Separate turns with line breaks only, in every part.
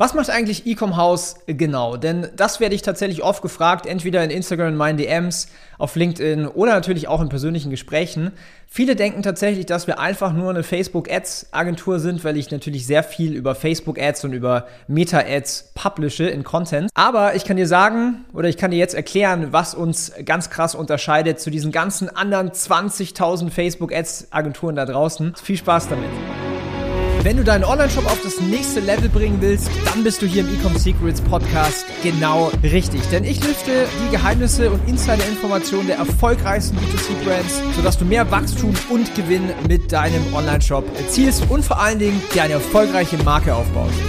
Was macht eigentlich Ecom House genau? Denn das werde ich tatsächlich oft gefragt, entweder in Instagram in meinen DMs, auf LinkedIn oder natürlich auch in persönlichen Gesprächen. Viele denken tatsächlich, dass wir einfach nur eine Facebook Ads Agentur sind, weil ich natürlich sehr viel über Facebook Ads und über Meta Ads publishe in Content. Aber ich kann dir sagen oder ich kann dir jetzt erklären, was uns ganz krass unterscheidet zu diesen ganzen anderen 20.000 Facebook Ads Agenturen da draußen. Viel Spaß damit. Wenn du deinen Online-Shop auf das nächste Level bringen willst, dann bist du hier im Ecom Secrets Podcast genau richtig. Denn ich lüfte die Geheimnisse und Insider-Informationen der erfolgreichsten B2C-Brands, sodass du mehr Wachstum und Gewinn mit deinem Online-Shop erzielst und vor allen Dingen dir eine erfolgreiche Marke aufbaust.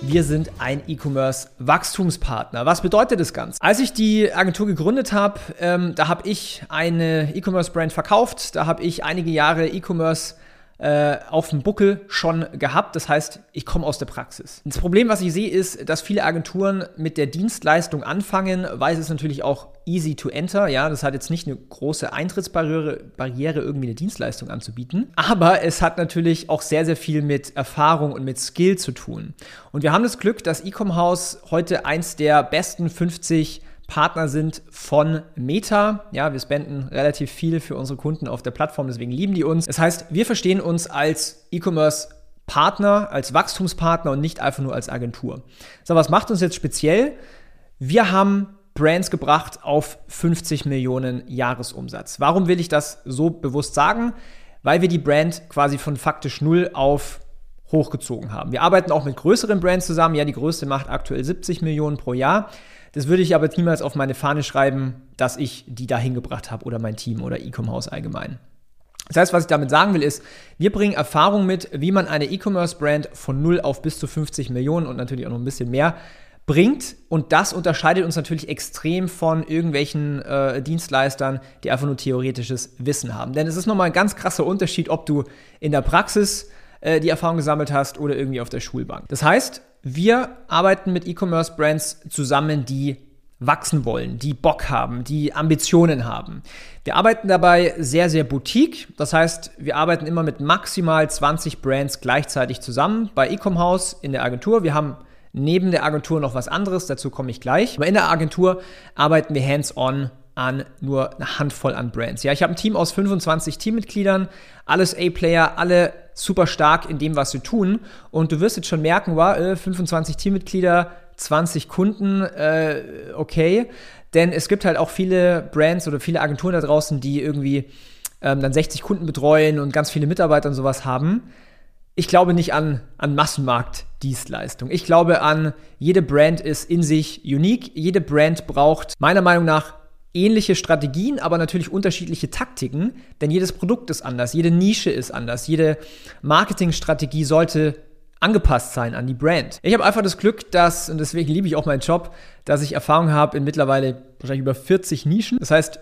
Wir sind ein E-Commerce-Wachstumspartner. Was bedeutet das Ganze? Als ich die Agentur gegründet habe, ähm, da habe ich eine E-Commerce-Brand verkauft. Da habe ich einige Jahre E-Commerce äh, auf dem Buckel schon gehabt. Das heißt, ich komme aus der Praxis. Das Problem, was ich sehe, ist, dass viele Agenturen mit der Dienstleistung anfangen, weil es ist natürlich auch easy to enter. Ja, das hat jetzt nicht eine große Eintrittsbarriere, Barriere, irgendwie eine Dienstleistung anzubieten. Aber es hat natürlich auch sehr, sehr viel mit Erfahrung und mit Skill zu tun. Und wir haben das Glück, dass Ecom House heute eins der besten 50 Partner sind von Meta. Ja, wir spenden relativ viel für unsere Kunden auf der Plattform, deswegen lieben die uns. Das heißt, wir verstehen uns als E-Commerce Partner, als Wachstumspartner und nicht einfach nur als Agentur. So, was macht uns jetzt speziell? Wir haben Brands gebracht auf 50 Millionen Jahresumsatz. Warum will ich das so bewusst sagen? Weil wir die Brand quasi von faktisch null auf hochgezogen haben. Wir arbeiten auch mit größeren Brands zusammen. Ja, die größte macht aktuell 70 Millionen pro Jahr. Das würde ich aber niemals auf meine Fahne schreiben, dass ich die da hingebracht habe oder mein Team oder E-Com-House allgemein. Das heißt, was ich damit sagen will, ist, wir bringen Erfahrung mit, wie man eine E-Commerce-Brand von 0 auf bis zu 50 Millionen und natürlich auch noch ein bisschen mehr bringt. Und das unterscheidet uns natürlich extrem von irgendwelchen äh, Dienstleistern, die einfach nur theoretisches Wissen haben. Denn es ist nochmal ein ganz krasser Unterschied, ob du in der Praxis äh, die Erfahrung gesammelt hast oder irgendwie auf der Schulbank. Das heißt, wir arbeiten mit E-Commerce-Brands zusammen, die wachsen wollen, die Bock haben, die Ambitionen haben. Wir arbeiten dabei sehr, sehr boutique. Das heißt, wir arbeiten immer mit maximal 20 Brands gleichzeitig zusammen bei Ecom House in der Agentur. Wir haben neben der Agentur noch was anderes, dazu komme ich gleich. Aber in der Agentur arbeiten wir hands-on an nur eine Handvoll an Brands. Ja, ich habe ein Team aus 25 Teammitgliedern, alles A-Player, alle super stark in dem, was sie tun. Und du wirst jetzt schon merken, wow, äh, 25 Teammitglieder, 20 Kunden, äh, okay. Denn es gibt halt auch viele Brands oder viele Agenturen da draußen, die irgendwie ähm, dann 60 Kunden betreuen und ganz viele Mitarbeiter und sowas haben. Ich glaube nicht an, an Massenmarktdienstleistung. Ich glaube an, jede Brand ist in sich unique. Jede Brand braucht meiner Meinung nach ähnliche Strategien, aber natürlich unterschiedliche Taktiken, denn jedes Produkt ist anders, jede Nische ist anders, jede Marketingstrategie sollte angepasst sein an die Brand. Ich habe einfach das Glück, dass, und deswegen liebe ich auch meinen Job, dass ich Erfahrung habe in mittlerweile wahrscheinlich über 40 Nischen. Das heißt,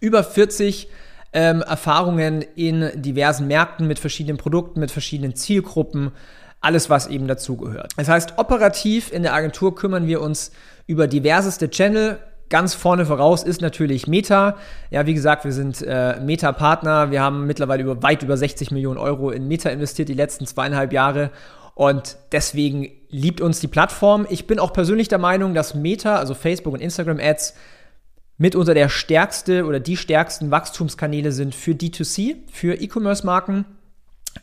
über 40 ähm, Erfahrungen in diversen Märkten mit verschiedenen Produkten, mit verschiedenen Zielgruppen, alles, was eben dazugehört. Das heißt, operativ in der Agentur kümmern wir uns über diverseste Channel, Ganz vorne voraus ist natürlich Meta. Ja, wie gesagt, wir sind äh, Meta-Partner. Wir haben mittlerweile über, weit über 60 Millionen Euro in Meta investiert die letzten zweieinhalb Jahre. Und deswegen liebt uns die Plattform. Ich bin auch persönlich der Meinung, dass Meta, also Facebook und Instagram Ads, mitunter der stärkste oder die stärksten Wachstumskanäle sind für D2C, für E-Commerce-Marken.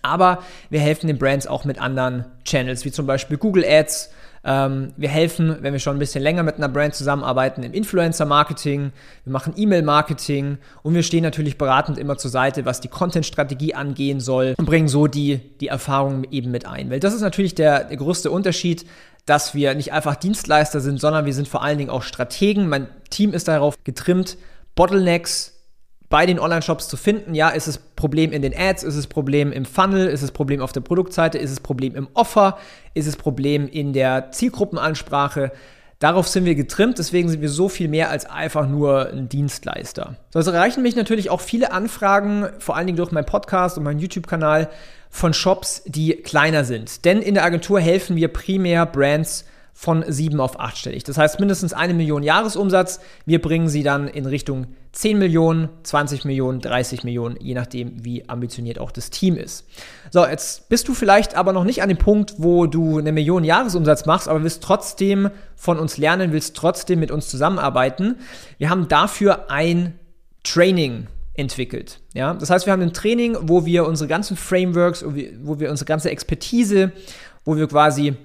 Aber wir helfen den Brands auch mit anderen Channels, wie zum Beispiel Google Ads, ähm, wir helfen, wenn wir schon ein bisschen länger mit einer Brand zusammenarbeiten, im Influencer-Marketing, wir machen E-Mail-Marketing und wir stehen natürlich beratend immer zur Seite, was die Content-Strategie angehen soll und bringen so die, die Erfahrungen eben mit ein. Weil das ist natürlich der, der größte Unterschied, dass wir nicht einfach Dienstleister sind, sondern wir sind vor allen Dingen auch Strategen. Mein Team ist darauf getrimmt, Bottlenecks bei den Online-Shops zu finden. Ja, ist es Problem in den Ads, ist es Problem im Funnel, ist es Problem auf der Produktseite, ist es Problem im Offer, ist es Problem in der Zielgruppenansprache. Darauf sind wir getrimmt, deswegen sind wir so viel mehr als einfach nur ein Dienstleister. So, also erreichen mich natürlich auch viele Anfragen, vor allen Dingen durch meinen Podcast und meinen YouTube-Kanal von Shops, die kleiner sind. Denn in der Agentur helfen wir primär Brands von sieben auf achtstellig. Das heißt mindestens eine Million Jahresumsatz. Wir bringen sie dann in Richtung 10 Millionen, 20 Millionen, 30 Millionen, je nachdem, wie ambitioniert auch das Team ist. So, jetzt bist du vielleicht aber noch nicht an dem Punkt, wo du eine Million Jahresumsatz machst, aber willst trotzdem von uns lernen, willst trotzdem mit uns zusammenarbeiten. Wir haben dafür ein Training entwickelt. Ja? Das heißt, wir haben ein Training, wo wir unsere ganzen Frameworks, wo wir unsere ganze Expertise, wo wir quasi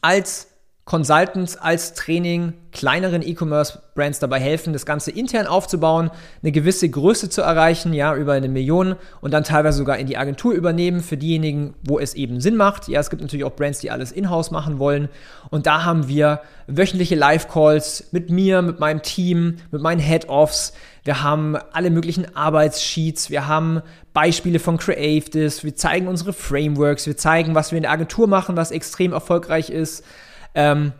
als Consultants als Training kleineren E-Commerce-Brands dabei helfen, das Ganze intern aufzubauen, eine gewisse Größe zu erreichen, ja, über eine Million und dann teilweise sogar in die Agentur übernehmen für diejenigen, wo es eben Sinn macht. Ja, es gibt natürlich auch Brands, die alles in-house machen wollen und da haben wir wöchentliche Live-Calls mit mir, mit meinem Team, mit meinen Head-Offs. Wir haben alle möglichen Arbeitssheets, wir haben Beispiele von Creatives, wir zeigen unsere Frameworks, wir zeigen, was wir in der Agentur machen, was extrem erfolgreich ist. Ähm,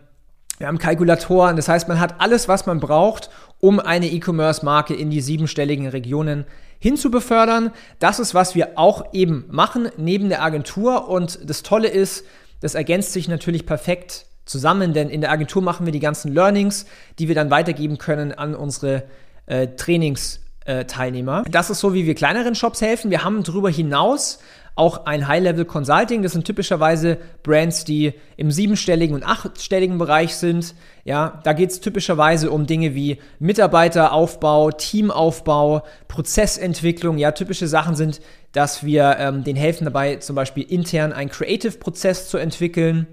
wir haben Kalkulatoren, das heißt, man hat alles, was man braucht, um eine E-Commerce-Marke in die siebenstelligen Regionen hinzubefördern. Das ist, was wir auch eben machen neben der Agentur. Und das Tolle ist, das ergänzt sich natürlich perfekt zusammen, denn in der Agentur machen wir die ganzen Learnings, die wir dann weitergeben können an unsere äh, Trainingsteilnehmer. Das ist so, wie wir kleineren Shops helfen. Wir haben darüber hinaus auch ein High-Level Consulting. Das sind typischerweise Brands, die im siebenstelligen und achtstelligen Bereich sind. Ja, da geht es typischerweise um Dinge wie Mitarbeiteraufbau, Teamaufbau, Prozessentwicklung. Ja, typische Sachen sind, dass wir ähm, denen helfen dabei, zum Beispiel intern einen Creative-Prozess zu entwickeln.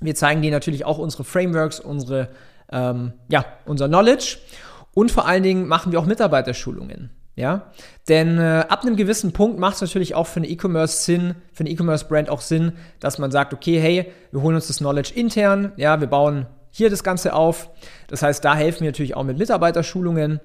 Wir zeigen denen natürlich auch unsere Frameworks, unsere, ähm, ja, unser Knowledge. Und vor allen Dingen machen wir auch Mitarbeiterschulungen. Ja, denn äh, ab einem gewissen Punkt macht es natürlich auch für eine E-Commerce Sinn, für eine E-Commerce-Brand auch Sinn, dass man sagt, okay, hey, wir holen uns das Knowledge intern, ja, wir bauen hier das Ganze auf. Das heißt, da helfen wir natürlich auch mit Mitarbeiterschulungen.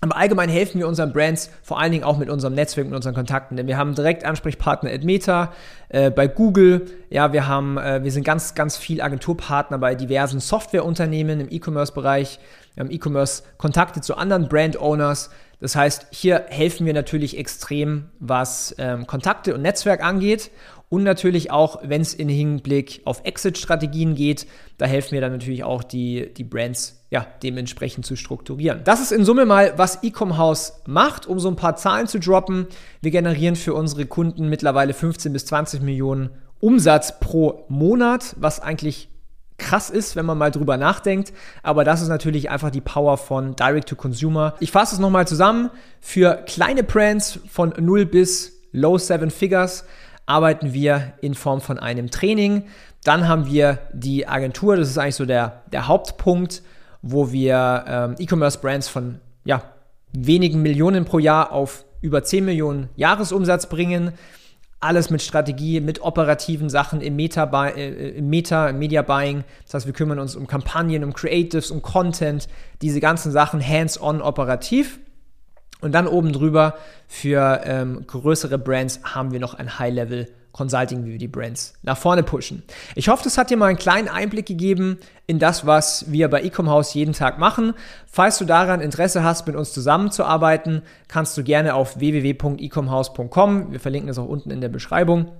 Aber allgemein helfen wir unseren Brands vor allen Dingen auch mit unserem Netzwerk, mit unseren Kontakten, denn wir haben direkt Ansprechpartner at Meta, äh, bei Google, ja, wir haben, äh, wir sind ganz, ganz viel Agenturpartner bei diversen Softwareunternehmen im E-Commerce-Bereich, wir haben E-Commerce-Kontakte zu anderen Brand-Owners, das heißt, hier helfen wir natürlich extrem, was ähm, Kontakte und Netzwerk angeht. Und natürlich auch, wenn es in Hinblick auf Exit-Strategien geht, da helfen wir dann natürlich auch, die, die Brands ja, dementsprechend zu strukturieren. Das ist in Summe mal, was Ecom House macht, um so ein paar Zahlen zu droppen. Wir generieren für unsere Kunden mittlerweile 15 bis 20 Millionen Umsatz pro Monat, was eigentlich krass ist, wenn man mal drüber nachdenkt. Aber das ist natürlich einfach die Power von Direct to Consumer. Ich fasse es nochmal zusammen. Für kleine Brands von 0 bis Low Seven Figures arbeiten wir in Form von einem Training. Dann haben wir die Agentur, das ist eigentlich so der, der Hauptpunkt, wo wir ähm, E-Commerce-Brands von ja, wenigen Millionen pro Jahr auf über 10 Millionen Jahresumsatz bringen alles mit Strategie, mit operativen Sachen im Meta, äh, im Meta, im Media Buying. Das heißt, wir kümmern uns um Kampagnen, um Creatives, um Content, diese ganzen Sachen hands-on operativ. Und dann oben drüber für ähm, größere Brands haben wir noch ein High-Level Consulting, wie wir die Brands nach vorne pushen. Ich hoffe, das hat dir mal einen kleinen Einblick gegeben in das, was wir bei Ecom House jeden Tag machen. Falls du daran Interesse hast, mit uns zusammenzuarbeiten, kannst du gerne auf www.ecomhouse.com, wir verlinken es auch unten in der Beschreibung,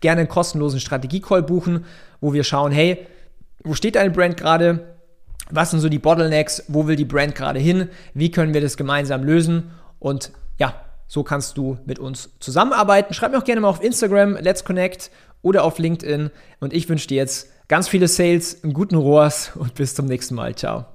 gerne einen kostenlosen Strategie-Call buchen, wo wir schauen, hey, wo steht deine Brand gerade? Was sind so die Bottlenecks? Wo will die Brand gerade hin? Wie können wir das gemeinsam lösen? Und ja, so kannst du mit uns zusammenarbeiten. Schreib mir auch gerne mal auf Instagram, Let's Connect oder auf LinkedIn. Und ich wünsche dir jetzt ganz viele Sales, einen guten Rohrs und bis zum nächsten Mal. Ciao.